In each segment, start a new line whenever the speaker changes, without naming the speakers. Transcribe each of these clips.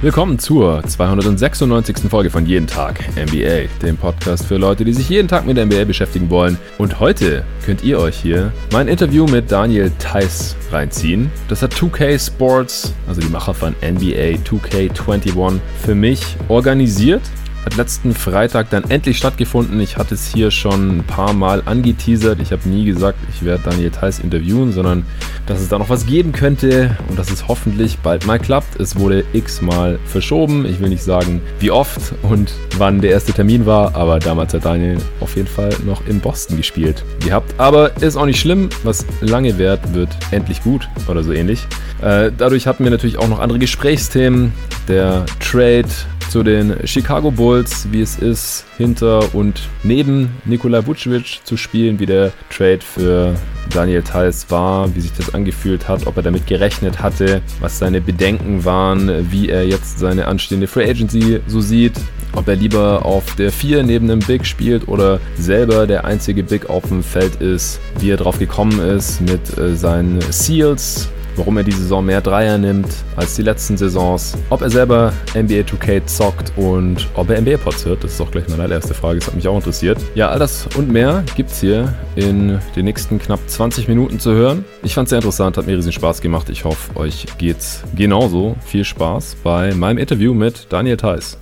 Willkommen zur 296. Folge von Jeden Tag NBA, dem Podcast für Leute, die sich jeden Tag mit der NBA beschäftigen wollen. Und heute könnt ihr euch hier mein Interview mit Daniel Theiss reinziehen. Das hat 2K Sports, also die Macher von NBA 2K21, für mich organisiert hat letzten Freitag dann endlich stattgefunden. Ich hatte es hier schon ein paar Mal angeteasert. Ich habe nie gesagt, ich werde Daniel Theiss interviewen, sondern dass es da noch was geben könnte und dass es hoffentlich bald mal klappt. Es wurde x-mal verschoben. Ich will nicht sagen, wie oft und wann der erste Termin war, aber damals hat Daniel auf jeden Fall noch in Boston gespielt gehabt. Aber ist auch nicht schlimm. Was lange währt, wird endlich gut oder so ähnlich. Äh, dadurch hatten wir natürlich auch noch andere Gesprächsthemen. Der Trade zu den Chicago Bulls, wie es ist, hinter und neben Nikola Vucevic zu spielen, wie der Trade für Daniel Theiss war, wie sich das angefühlt hat, ob er damit gerechnet hatte, was seine Bedenken waren, wie er jetzt seine anstehende Free Agency so sieht, ob er lieber auf der 4 neben einem Big spielt oder selber der einzige Big auf dem Feld ist, wie er drauf gekommen ist mit äh, seinen Seals, warum er die Saison mehr Dreier nimmt als die letzten Saisons, ob er selber NBA 2K zockt und ob er NBA-Pods hört. Das ist auch gleich meine allererste Frage, das hat mich auch interessiert. Ja, all das und mehr gibt's hier in den nächsten knapp 20 Minuten zu hören. Ich fand's sehr interessant, hat mir riesen Spaß gemacht. Ich hoffe, euch geht's genauso. Viel Spaß bei meinem Interview mit Daniel Theiss.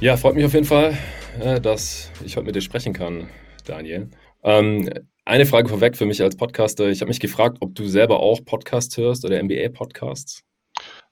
Ja, freut mich auf jeden Fall, äh, dass ich heute mit dir sprechen kann, Daniel. Ähm, eine Frage vorweg für mich als Podcaster. Ich habe mich gefragt, ob du selber auch Podcasts hörst oder NBA-Podcasts.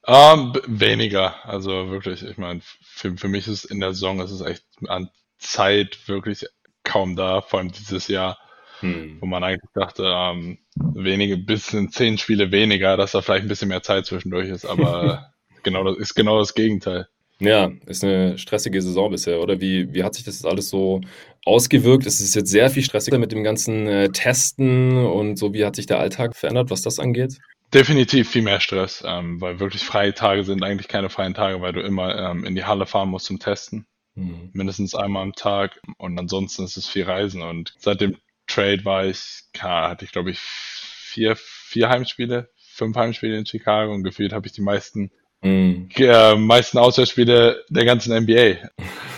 Ähm, weniger. Also wirklich, ich meine, für, für mich ist in der Saison ist es echt an Zeit wirklich kaum da, vor allem dieses Jahr, hm. wo man eigentlich dachte, ähm, wenige, bisschen zehn Spiele weniger, dass da vielleicht ein bisschen mehr Zeit zwischendurch ist, aber genau das ist genau das Gegenteil.
Ja, ist eine stressige Saison bisher, oder? Wie, wie hat sich das alles so ausgewirkt? Es ist jetzt sehr viel stressiger mit dem ganzen äh, Testen und so. Wie hat sich der Alltag verändert, was das angeht?
Definitiv viel mehr Stress, ähm, weil wirklich freie Tage sind eigentlich keine freien Tage, weil du immer ähm, in die Halle fahren musst zum Testen. Mhm. Mindestens einmal am Tag und ansonsten ist es viel Reisen. Und seit dem Trade war ich, hatte ich glaube ich vier, vier Heimspiele, fünf Heimspiele in Chicago und gefühlt habe ich die meisten Mhm. Äh, meisten Auswärtsspiele der ganzen NBA.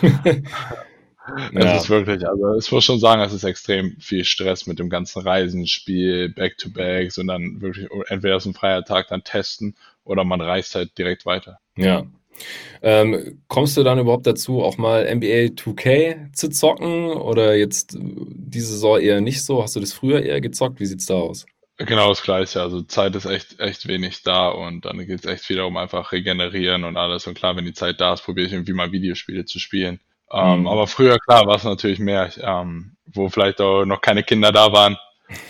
Das ja. ist wirklich, also ich muss schon sagen, es ist extrem viel Stress mit dem ganzen Reisen, Spiel, Back-to-Backs und dann wirklich entweder ist ein freier Tag dann testen oder man reist halt direkt weiter.
Ja. Ähm, kommst du dann überhaupt dazu, auch mal NBA 2K zu zocken oder jetzt diese Saison eher nicht so? Hast du das früher eher gezockt? Wie sieht's da aus?
Genau das Gleiche. Also Zeit ist echt, echt wenig da und dann geht es echt wieder um einfach regenerieren und alles. Und klar, wenn die Zeit da ist, probiere ich irgendwie mal Videospiele zu spielen. Ähm, mhm. Aber früher, klar, war es natürlich mehr, ähm, wo vielleicht auch noch keine Kinder da waren,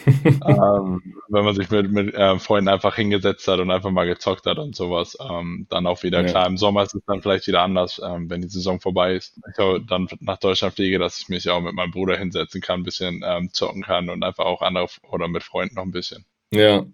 ähm, wenn man sich mit, mit äh, Freunden einfach hingesetzt hat und einfach mal gezockt hat und sowas, ähm, dann auch wieder ja. klar. Im Sommer ist es dann vielleicht wieder anders, ähm, wenn die Saison vorbei ist. Ich auch dann nach Deutschland fliege, dass ich mich auch mit meinem Bruder hinsetzen kann, ein bisschen ähm, zocken kann und einfach auch andere oder mit Freunden noch ein bisschen.
Ja.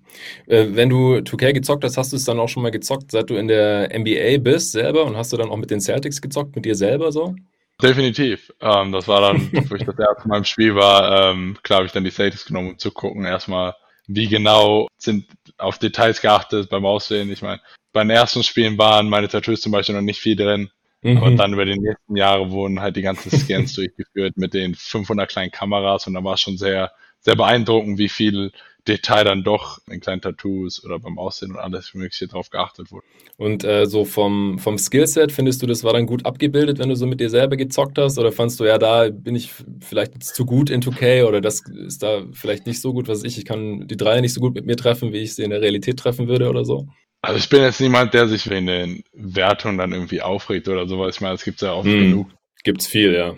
Äh, wenn du 2K gezockt hast, hast du es dann auch schon mal gezockt, seit du in der NBA bist selber und hast du dann auch mit den Celtics gezockt, mit dir selber so?
Definitiv. Ähm, das war dann, wo ich das erste Mal im Spiel war, ähm, klar habe ich dann die Celtics genommen, um zu gucken, erstmal, wie genau sind auf Details geachtet beim Aussehen. Ich meine, bei den ersten Spielen waren meine Tattoos zum Beispiel noch nicht viel drin. Mhm. Und dann über die nächsten Jahre wurden halt die ganzen Scans durchgeführt mit den 500 kleinen Kameras und da war es schon sehr, sehr beeindruckend, wie viel Detail dann doch in kleinen Tattoos oder beim Aussehen und alles Mögliche drauf geachtet wurde.
Und äh, so vom, vom Skillset, findest du, das war dann gut abgebildet, wenn du so mit dir selber gezockt hast? Oder fandst du, ja, da bin ich vielleicht zu gut in 2K oder das ist da vielleicht nicht so gut, was ich, ich kann die Dreier nicht so gut mit mir treffen, wie ich sie in der Realität treffen würde oder so?
Also ich bin jetzt niemand, der sich wegen den Wertungen dann irgendwie aufregt oder sowas. Ich meine, es gibt ja auch hm, genug.
Gibt's viel, ja.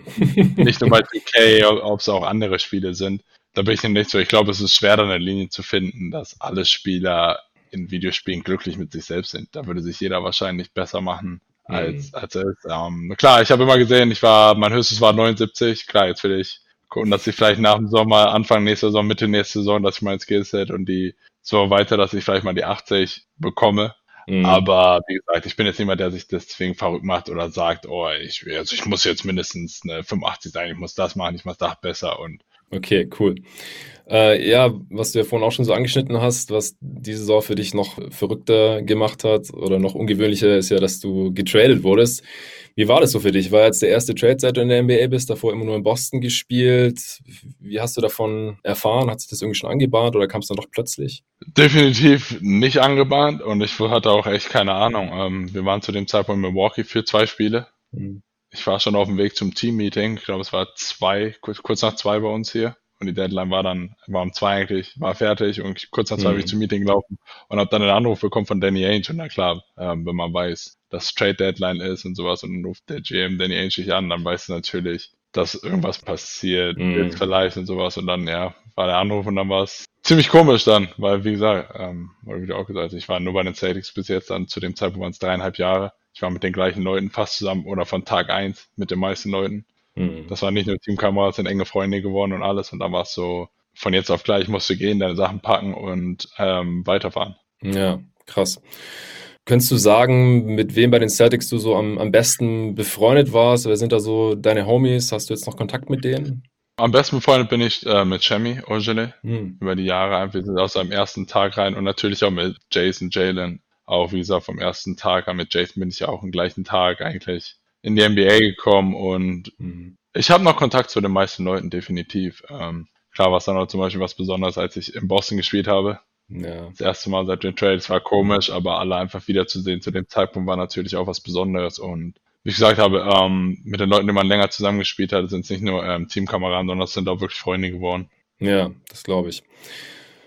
nicht nur bei 2K, ob es auch andere Spiele sind da bin ich nicht so. Ich glaube, es ist schwer, da eine Linie zu finden, dass alle Spieler in Videospielen glücklich mit sich selbst sind. Da würde sich jeder wahrscheinlich besser machen als, mhm. als er ist. Ähm, klar, ich habe immer gesehen, ich war, mein höchstes war 79. Klar, jetzt will ich gucken, dass ich vielleicht nach dem Sommer, Anfang nächster Saison, Mitte nächster Saison, dass ich mein Skillset und die so weiter, dass ich vielleicht mal die 80 bekomme. Mhm. Aber wie gesagt, ich bin jetzt niemand, der sich deswegen verrückt macht oder sagt, oh, ich, also ich muss jetzt mindestens eine 85 sein, ich muss das machen, ich muss das besser und
Okay, cool. Äh, ja, was du ja vorhin auch schon so angeschnitten hast, was diese Saison für dich noch verrückter gemacht hat oder noch ungewöhnlicher ist ja, dass du getradet wurdest. Wie war das so für dich? War jetzt der erste Trade, seit du in der NBA bist, davor immer nur in Boston gespielt? Wie hast du davon erfahren? Hat sich das irgendwie schon angebahnt oder kam es dann doch plötzlich?
Definitiv nicht angebahnt und ich hatte auch echt keine Ahnung. Ähm, wir waren zu dem Zeitpunkt in Milwaukee für zwei Spiele. Mhm. Ich war schon auf dem Weg zum Team-Meeting. Ich glaube, es war zwei, kurz, kurz nach zwei bei uns hier. Und die Deadline war dann, war um zwei eigentlich, war fertig und kurz nach zwei mhm. bin ich zum Meeting gelaufen und habe dann einen Anruf bekommen von Danny Ainge. Und na klar, ähm, wenn man weiß, dass Trade Deadline ist und sowas und dann ruft der GM Danny Ainge dich an, dann weiß du natürlich, dass irgendwas passiert, mhm. vielleicht und sowas. Und dann, ja, war der Anruf und dann war es ziemlich komisch dann, weil wie gesagt, ähm, wie du auch gesagt, ich war nur bei den Celtics bis jetzt dann zu dem Zeitpunkt waren es dreieinhalb Jahre. Ich war mit den gleichen Leuten fast zusammen oder von Tag eins mit den meisten Leuten. Mhm. Das war nicht nur Teamkameraden, sind enge Freunde geworden und alles. Und dann war es so, von jetzt auf gleich musst du gehen, deine Sachen packen und ähm, weiterfahren.
Ja, krass. Könntest du sagen, mit wem bei den Celtics du so am, am besten befreundet warst? Wer sind da so deine Homies? Hast du jetzt noch Kontakt mit denen?
Am besten befreundet bin ich äh, mit Chemi Ogele hm. über die Jahre. Wir sind aus seinem ersten Tag rein und natürlich auch mit Jason Jalen. Auch wie gesagt, vom ersten Tag an mit Jason bin ich ja auch im gleichen Tag eigentlich in die NBA gekommen und mhm. ich habe noch Kontakt zu den meisten Leuten, definitiv. Ähm, klar war es dann auch zum Beispiel was Besonderes, als ich in Boston gespielt habe. Ja. Das erste Mal seit den Trades war komisch, aber alle einfach wiederzusehen zu dem Zeitpunkt war natürlich auch was Besonderes und wie ich gesagt habe, ähm, mit den Leuten, die man länger zusammengespielt hat, sind es nicht nur ähm, Teamkameraden, sondern es sind auch wirklich Freunde geworden.
Ja, das glaube ich.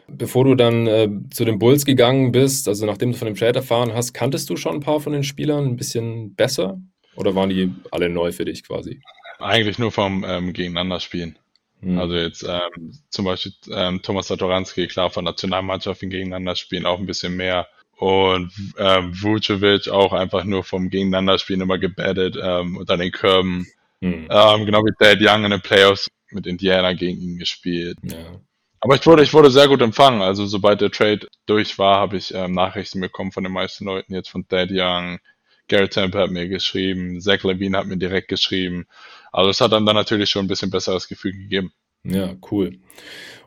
Bevor du dann äh, zu den Bulls gegangen bist, also nachdem du von dem Trade erfahren hast, kanntest du schon ein paar von den Spielern ein bisschen besser? Oder waren die alle neu für dich quasi?
Eigentlich nur vom ähm, Gegeneinanderspielen. Hm. Also jetzt ähm, zum Beispiel ähm, Thomas Satoranski, klar, von Nationalmannschaften gegeneinander spielen auch ein bisschen mehr. Und ähm, Vucevic auch einfach nur vom Gegeneinanderspielen immer gebettet ähm, unter den Körben. Hm. Ähm, genau wie Dad Young in den Playoffs mit Indiana gegen ihn gespielt. Ja. Aber ich wurde, ich wurde sehr gut empfangen. Also sobald der Trade durch war, habe ich ähm, Nachrichten bekommen von den meisten Leuten jetzt von Dad Young, Garrett Temple hat mir geschrieben, Zach Levine hat mir direkt geschrieben. Also es hat dann, dann natürlich schon ein bisschen besseres Gefühl gegeben.
Ja, cool.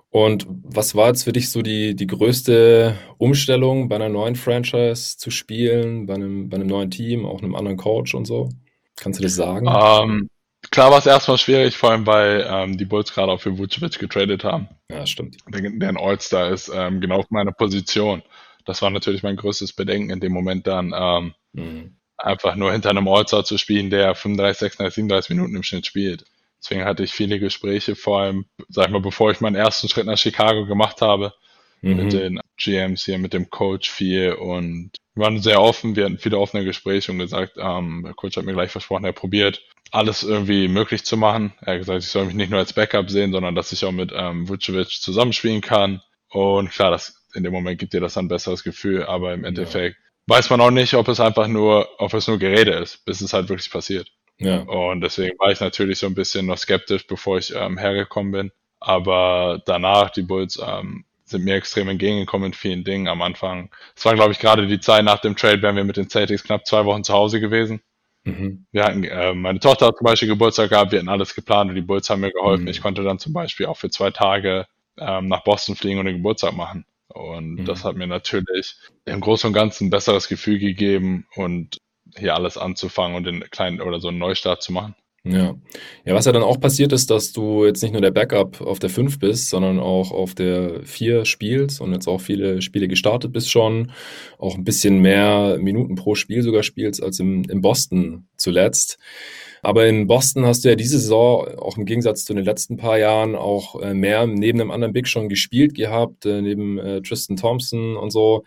Und was war jetzt für dich so die, die größte Umstellung bei einer neuen Franchise zu spielen, bei einem, bei einem neuen Team, auch einem anderen Coach und so? Kannst du das sagen?
Ähm, klar war es erstmal schwierig, vor allem weil ähm, die Bulls gerade auch für Vucevic getradet haben.
Ja, stimmt.
Der, der ein All-Star ist, ähm, genau auf meiner Position. Das war natürlich mein größtes Bedenken in dem Moment dann. Ähm, mhm einfach nur hinter einem All-Star zu spielen, der 35, 36, 37 Minuten im Schnitt spielt. Deswegen hatte ich viele Gespräche, vor allem, sag ich mal, bevor ich meinen ersten Schritt nach Chicago gemacht habe, mhm. mit den GMs hier, mit dem Coach viel und wir waren sehr offen, wir hatten viele offene Gespräche und gesagt, ähm, der Coach hat mir gleich versprochen, er probiert alles irgendwie möglich zu machen. Er hat gesagt, ich soll mich nicht nur als Backup sehen, sondern dass ich auch mit ähm, Vucevic zusammenspielen kann. Und klar, das in dem Moment gibt dir das ein besseres Gefühl, aber im Endeffekt ja weiß man auch nicht, ob es einfach nur, ob es nur Gerede ist, bis es halt wirklich passiert. Ja. Und deswegen war ich natürlich so ein bisschen noch skeptisch, bevor ich ähm, hergekommen bin. Aber danach, die Bulls ähm, sind mir extrem entgegengekommen in vielen Dingen am Anfang. Es war, glaube ich, gerade die Zeit nach dem Trade, wären wir mit den Celtics knapp zwei Wochen zu Hause gewesen. Mhm. Wir hatten, äh, meine Tochter hat zum Beispiel Geburtstag gehabt, wir hatten alles geplant und die Bulls haben mir geholfen. Mhm. Ich konnte dann zum Beispiel auch für zwei Tage ähm, nach Boston fliegen und den Geburtstag machen. Und mhm. das hat mir natürlich im Großen und Ganzen ein besseres Gefühl gegeben und hier alles anzufangen und den kleinen oder so einen Neustart zu machen.
Ja. Ja, was ja dann auch passiert ist, dass du jetzt nicht nur der Backup auf der 5 bist, sondern auch auf der 4 spielst und jetzt auch viele Spiele gestartet bist schon, auch ein bisschen mehr Minuten pro Spiel sogar spielst als im, im Boston zuletzt. Aber in Boston hast du ja diese Saison auch im Gegensatz zu den letzten paar Jahren auch äh, mehr neben einem anderen Big schon gespielt gehabt, äh, neben äh, Tristan Thompson und so.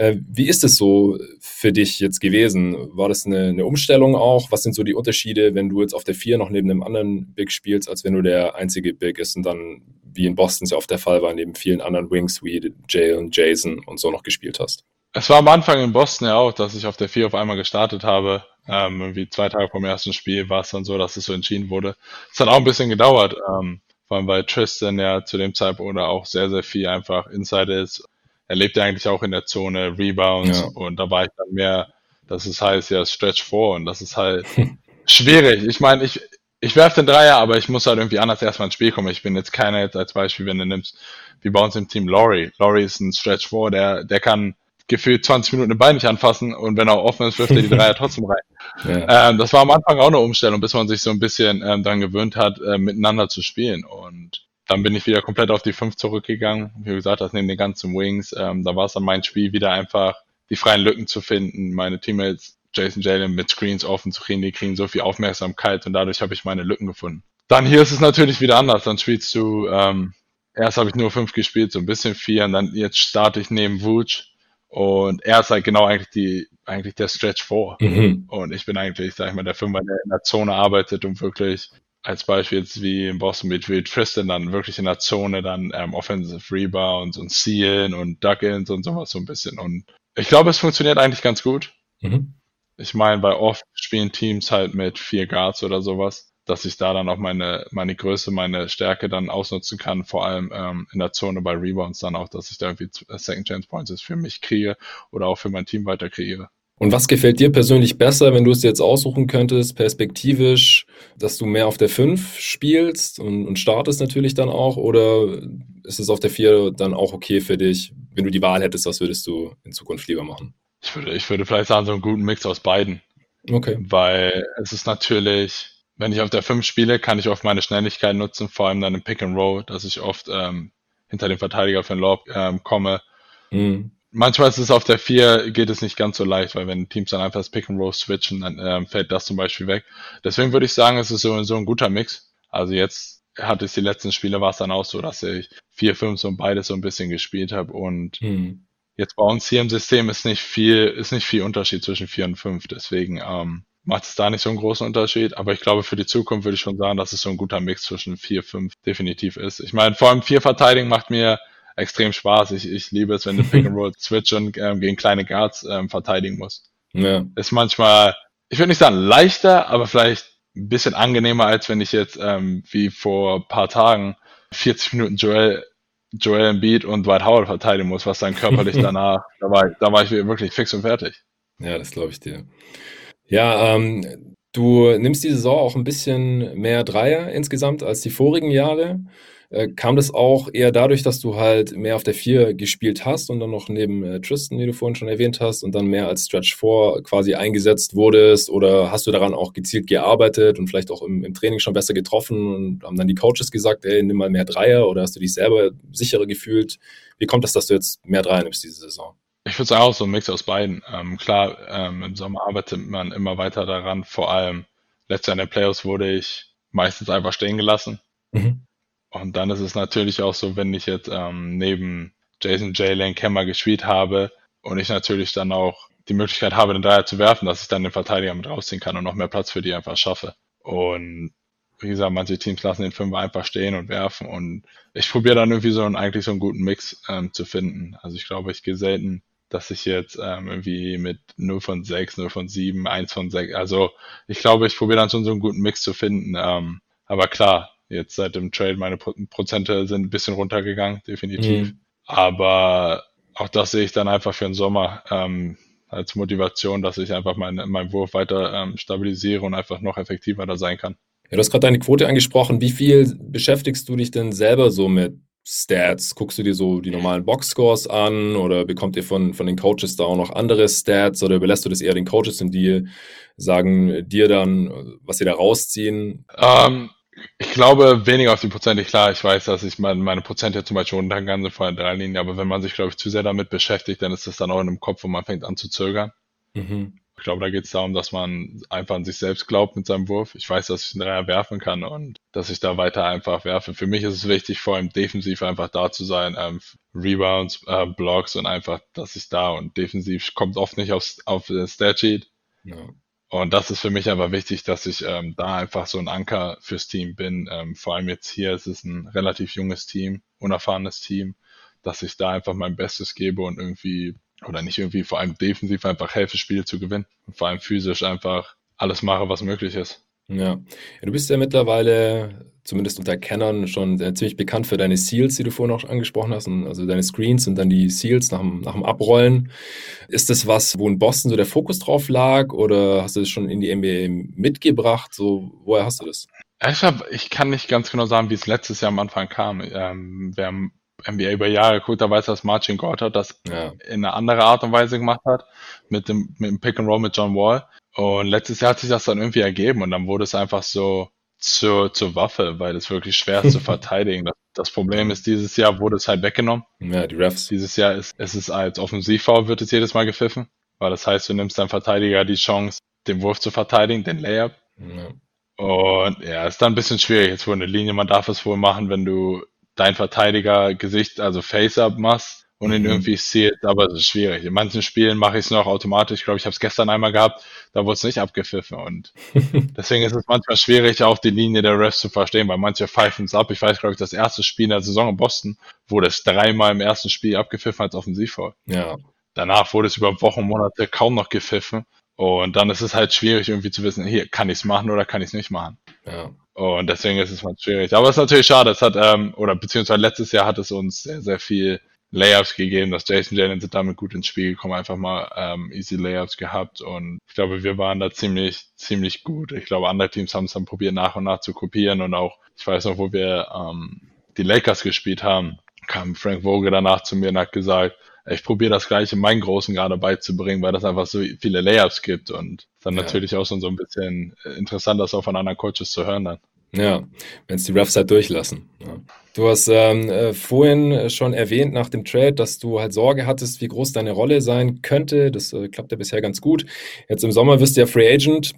Wie ist es so für dich jetzt gewesen? War das eine, eine, Umstellung auch? Was sind so die Unterschiede, wenn du jetzt auf der 4 noch neben einem anderen Big spielst, als wenn du der einzige Big ist und dann, wie in Boston es ja oft der Fall war, neben vielen anderen Wings wie Jalen, Jason und so noch gespielt hast?
Es war am Anfang in Boston ja auch, dass ich auf der 4 auf einmal gestartet habe. Ähm, irgendwie zwei Tage vom ersten Spiel war es dann so, dass es so entschieden wurde. Es hat auch ein bisschen gedauert, ähm, vor allem weil Tristan ja zu dem Zeitpunkt oder auch sehr, sehr viel einfach Inside ist. Er lebt ja eigentlich auch in der Zone Rebounds ja. und da war ich dann mehr, dass es heißt ja Stretch vor und das ist halt schwierig. Ich meine, ich, ich werfe den Dreier, aber ich muss halt irgendwie anders erstmal ins Spiel kommen. Ich bin jetzt keiner jetzt als Beispiel, wenn du nimmst, wie bei uns im Team Laurie. Laurie ist ein Stretch 4, der, der kann gefühlt 20 Minuten den Bein nicht anfassen und wenn er offen ist, wirft er die Dreier trotzdem rein. Ja. Ähm, das war am Anfang auch eine Umstellung, bis man sich so ein bisschen ähm, dann gewöhnt hat, äh, miteinander zu spielen. Und dann bin ich wieder komplett auf die 5 zurückgegangen. Wie gesagt, das neben den ganzen Wings. Ähm, da war es dann mein Spiel wieder einfach, die freien Lücken zu finden, meine Teammates Jason Jalen mit Screens offen zu kriegen, die kriegen so viel Aufmerksamkeit und dadurch habe ich meine Lücken gefunden. Dann hier ist es natürlich wieder anders. Dann spielst du, ähm, erst habe ich nur fünf gespielt, so ein bisschen vier und dann jetzt starte ich neben Vooch und er ist halt genau eigentlich die, eigentlich der Stretch vor. Mhm. Und ich bin eigentlich, sag ich mal, der Fünfer, der in der Zone arbeitet und wirklich als Beispiel jetzt wie in Boston mit wie Tristan dann wirklich in der Zone dann ähm, Offensive Rebounds und Sealen und Duck-Ins und sowas so ein bisschen. Und ich glaube, es funktioniert eigentlich ganz gut. Mhm. Ich meine, bei oft spielen Teams halt mit vier Guards oder sowas, dass ich da dann auch meine, meine Größe, meine Stärke dann ausnutzen kann, vor allem ähm, in der Zone bei Rebounds dann auch, dass ich da irgendwie Second Chance Points für mich kriege oder auch für mein Team weiter kreiere.
Und was gefällt dir persönlich besser, wenn du es jetzt aussuchen könntest, perspektivisch, dass du mehr auf der 5 spielst und, und startest natürlich dann auch? Oder ist es auf der 4 dann auch okay für dich? Wenn du die Wahl hättest, was würdest du in Zukunft lieber machen?
Ich würde, ich würde vielleicht sagen, so einen guten Mix aus beiden. Okay. Weil es ist natürlich, wenn ich auf der 5 spiele, kann ich oft meine Schnelligkeit nutzen, vor allem dann im Pick and Roll, dass ich oft ähm, hinter dem Verteidiger für den Lob ähm, komme. Mhm manchmal ist es auf der 4, geht es nicht ganz so leicht, weil wenn Teams dann einfach das Pick and Roll switchen, dann ähm, fällt das zum Beispiel weg. Deswegen würde ich sagen, es ist so, so ein guter Mix. Also jetzt hatte ich die letzten Spiele, war es dann auch so, dass ich 4, 5 und beides so ein bisschen gespielt habe und hm. jetzt bei uns hier im System ist nicht viel, ist nicht viel Unterschied zwischen 4 und 5, deswegen ähm, macht es da nicht so einen großen Unterschied, aber ich glaube für die Zukunft würde ich schon sagen, dass es so ein guter Mix zwischen 4, 5 definitiv ist. Ich meine, vor allem 4 Verteidigen macht mir extrem Spaß. Ich, ich liebe es, wenn du Pick and Roll switch und ähm, gegen kleine Guards ähm, verteidigen musst. Ja. Ist manchmal, ich würde nicht sagen leichter, aber vielleicht ein bisschen angenehmer, als wenn ich jetzt ähm, wie vor paar Tagen 40 Minuten Joel Joel Embiid und Dwight Howard verteidigen muss, was dann körperlich danach, da war, da war ich wirklich fix und fertig.
Ja, das glaube ich dir. Ja, ähm, du nimmst die Saison auch ein bisschen mehr Dreier insgesamt als die vorigen Jahre. Äh, kam das auch eher dadurch, dass du halt mehr auf der 4 gespielt hast und dann noch neben äh, Tristan, wie du vorhin schon erwähnt hast, und dann mehr als Stretch 4 quasi eingesetzt wurdest? Oder hast du daran auch gezielt gearbeitet und vielleicht auch im, im Training schon besser getroffen und haben dann die Coaches gesagt, ey, nimm mal mehr Dreier oder hast du dich selber sicherer gefühlt? Wie kommt das, dass du jetzt mehr Dreier nimmst diese Saison?
Ich würde sagen, auch so ein Mix aus beiden. Ähm, klar, ähm, im Sommer arbeitet man immer weiter daran. Vor allem letztes Jahr in den Playoffs wurde ich meistens einfach stehen gelassen. Mhm. Und dann ist es natürlich auch so, wenn ich jetzt ähm, neben Jason J. Lane Kemmer gespielt habe und ich natürlich dann auch die Möglichkeit habe, den Dreier zu werfen, dass ich dann den Verteidiger mit rausziehen kann und noch mehr Platz für die einfach schaffe. Und wie gesagt, manche Teams lassen den Fünfer einfach stehen und werfen und ich probiere dann irgendwie so einen, eigentlich so einen guten Mix ähm, zu finden. Also ich glaube, ich gehe selten, dass ich jetzt ähm, irgendwie mit 0 von 6, 0 von 7, 1 von 6, also ich glaube, ich probiere dann schon so einen guten Mix zu finden. Ähm, aber klar, Jetzt seit dem Trade meine Prozente sind ein bisschen runtergegangen, definitiv. Mhm. Aber auch das sehe ich dann einfach für den Sommer ähm, als Motivation, dass ich einfach meinen mein Wurf weiter ähm, stabilisiere und einfach noch effektiver da sein kann.
Ja, du hast gerade deine Quote angesprochen. Wie viel beschäftigst du dich denn selber so mit Stats? Guckst du dir so die normalen Boxscores an oder bekommt ihr von, von den Coaches da auch noch andere Stats oder überlässt du das eher den Coaches und die sagen dir dann, was sie da rausziehen?
Ähm, ich glaube weniger auf die Prozente. Klar, ich weiß, dass ich meine, meine Prozente zum Beispiel runtergehen kann vor drei Linien, aber wenn man sich, glaube ich, zu sehr damit beschäftigt, dann ist das dann auch in dem Kopf, wo man fängt an zu zögern. Mhm. Ich glaube, da geht es darum, dass man einfach an sich selbst glaubt mit seinem Wurf. Ich weiß, dass ich einen Dreier werfen kann und dass ich da weiter einfach werfe. Für mich ist es wichtig, vor allem defensiv einfach da zu sein, ähm, Rebounds, äh, Blocks und einfach, dass ich da und defensiv kommt oft nicht aufs, auf das Statsheet. Ja. Und das ist für mich aber wichtig, dass ich ähm, da einfach so ein Anker fürs Team bin. Ähm, vor allem jetzt hier ist es ein relativ junges Team, unerfahrenes Team, dass ich da einfach mein Bestes gebe und irgendwie, oder nicht irgendwie, vor allem defensiv einfach helfe, Spiele zu gewinnen. Und vor allem physisch einfach alles mache, was möglich ist.
Ja. du bist ja mittlerweile zumindest unter Kennern schon äh, ziemlich bekannt für deine Seals, die du vorhin auch angesprochen hast, also deine Screens und dann die Seals nach dem, nach dem Abrollen. Ist das was, wo in Boston so der Fokus drauf lag oder hast du das schon in die NBA mitgebracht? So, woher hast du das?
Ich, hab, ich kann nicht ganz genau sagen, wie es letztes Jahr am Anfang kam. Ähm, wer NBA über Jahre geguckt, da weiß, dass Marcin Gortat das ja. in eine andere Art und Weise gemacht hat, mit dem, mit dem Pick and Roll mit John Wall. Und letztes Jahr hat sich das dann irgendwie ergeben und dann wurde es einfach so zur, zur Waffe, weil es wirklich schwer ist zu verteidigen. Das, das, Problem ist, dieses Jahr wurde es halt weggenommen.
Ja, die Refs.
Dieses Jahr ist es ist als Offensivfoul wird es jedes Mal gepfiffen, weil das heißt, du nimmst deinem Verteidiger die Chance, den Wurf zu verteidigen, den Layup. Ja. Und ja, ist dann ein bisschen schwierig. Jetzt wurde eine Linie, man darf es wohl machen, wenn du dein Verteidiger Gesicht, also Face-Up machst und ihn mhm. irgendwie sealst, aber es ist schwierig. In manchen Spielen mache ich es noch automatisch. Ich glaube, ich habe es gestern einmal gehabt, da wurde es nicht abgepfiffen. Und deswegen ist es manchmal schwierig, auch die Linie der Refs zu verstehen, weil manche pfeifen es ab. Ich weiß, glaube ich, das erste Spiel in der Saison in Boston wurde es dreimal im ersten Spiel abgepfiffen als Offensivfoul.
Ja.
Danach wurde es über Wochen, Monate kaum noch gepfiffen. Und dann ist es halt schwierig, irgendwie zu wissen, hier, kann ich es machen oder kann ich es nicht machen.
Ja.
Und deswegen ist es mal schwierig. Aber es ist natürlich schade. Es hat, ähm, oder beziehungsweise letztes Jahr hat es uns sehr, sehr viel Layups gegeben, dass Jason Jalen sind damit gut ins Spiel gekommen, einfach mal ähm, easy Layups gehabt und ich glaube, wir waren da ziemlich, ziemlich gut. Ich glaube, andere Teams haben es dann probiert nach und nach zu kopieren und auch, ich weiß noch, wo wir ähm, die Lakers gespielt haben, kam Frank Vogel danach zu mir und hat gesagt, ich probiere das gleiche meinen Großen gerade beizubringen, weil das einfach so viele Layups gibt und dann ja. natürlich auch so ein bisschen interessant, das auch von anderen Coaches zu hören dann.
Ja, wenn es die Refs halt durchlassen. Ja. Du hast ähm, äh, vorhin schon erwähnt nach dem Trade, dass du halt Sorge hattest, wie groß deine Rolle sein könnte. Das äh, klappt ja bisher ganz gut. Jetzt im Sommer wirst du ja Free Agent.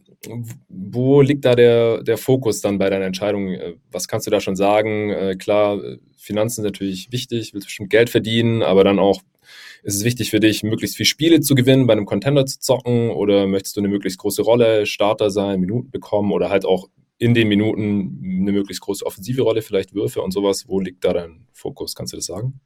Wo liegt da der, der Fokus dann bei deiner Entscheidung? Äh, was kannst du da schon sagen? Äh, klar, Finanzen sind natürlich wichtig, willst bestimmt Geld verdienen, aber dann auch ist es wichtig für dich, möglichst viele Spiele zu gewinnen, bei einem Contender zu zocken oder möchtest du eine möglichst große Rolle, Starter sein, Minuten bekommen oder halt auch in den Minuten eine möglichst große offensive Rolle, vielleicht Würfe und sowas. Wo liegt da dein Fokus? Kannst du das sagen?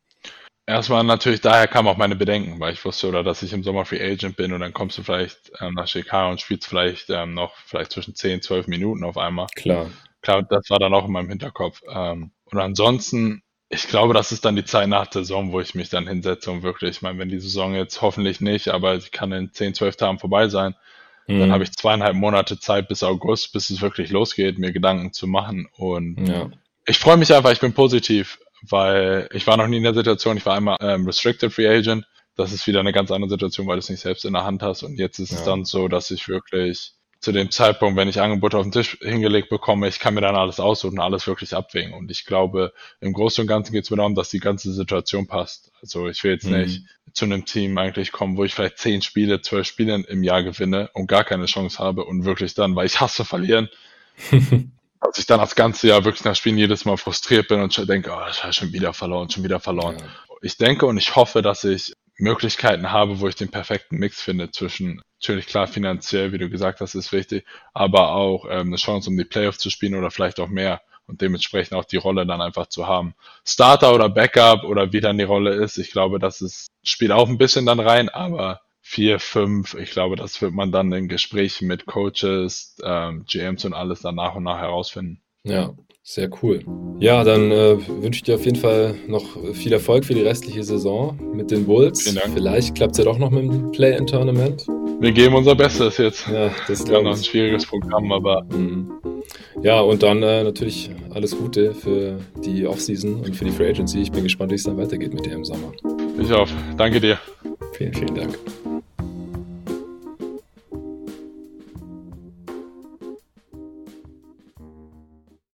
Erstmal natürlich, daher kamen auch meine Bedenken, weil ich wusste, oder dass ich im Sommer Free Agent bin und dann kommst du vielleicht ähm, nach Chicago und spielst vielleicht ähm, noch vielleicht zwischen 10, 12 Minuten auf einmal.
Klar.
Klar, das war dann auch in meinem Hinterkopf. Ähm, und ansonsten, ich glaube, das ist dann die Zeit nach der Saison, wo ich mich dann hinsetze und wirklich, ich meine, wenn die Saison jetzt hoffentlich nicht, aber sie kann in 10, 12 Tagen vorbei sein, Mhm. Dann habe ich zweieinhalb Monate Zeit bis August, bis es wirklich losgeht, mir Gedanken zu machen. Und ja. ich freue mich einfach, ich bin positiv, weil ich war noch nie in der Situation, ich war einmal ähm, Restricted Free Agent. Das ist wieder eine ganz andere Situation, weil du es nicht selbst in der Hand hast. Und jetzt ist ja. es dann so, dass ich wirklich zu dem Zeitpunkt, wenn ich Angebote auf den Tisch hingelegt bekomme, ich kann mir dann alles aussuchen, alles wirklich abwägen. Und ich glaube, im Großen und Ganzen geht es mir darum, dass die ganze Situation passt. Also ich will jetzt mhm. nicht zu einem Team eigentlich kommen, wo ich vielleicht zehn Spiele, zwölf Spiele im Jahr gewinne und gar keine Chance habe und wirklich dann, weil ich hasse verlieren, dass ich dann das ganze Jahr wirklich nach Spielen jedes Mal frustriert bin und denke, oh, ich habe schon wieder verloren, schon wieder verloren. Ja. Ich denke und ich hoffe, dass ich Möglichkeiten habe, wo ich den perfekten Mix finde zwischen natürlich klar finanziell, wie du gesagt hast, ist wichtig, aber auch ähm, eine Chance, um die Playoffs zu spielen oder vielleicht auch mehr und dementsprechend auch die Rolle dann einfach zu haben. Starter oder Backup oder wie dann die Rolle ist, ich glaube, das ist, spielt auch ein bisschen dann rein, aber vier, fünf, ich glaube, das wird man dann in Gesprächen mit Coaches, ähm, GMs und alles dann nach und nach herausfinden.
Ja, sehr cool. Ja, dann äh, wünsche ich dir auf jeden Fall noch viel Erfolg für die restliche Saison mit den Bulls.
Vielen Dank.
Vielleicht klappt es ja doch noch mit dem Play-In-Tournament.
Wir geben unser Bestes jetzt.
Ja, das ist
ja noch ein schwieriges Programm, aber.
Mhm. Ja, und dann äh, natürlich alles Gute für die Offseason und für die Free Agency. Ich bin gespannt, wie es dann weitergeht mit dir im Sommer.
Ich auch. Danke dir.
Vielen, vielen Dank.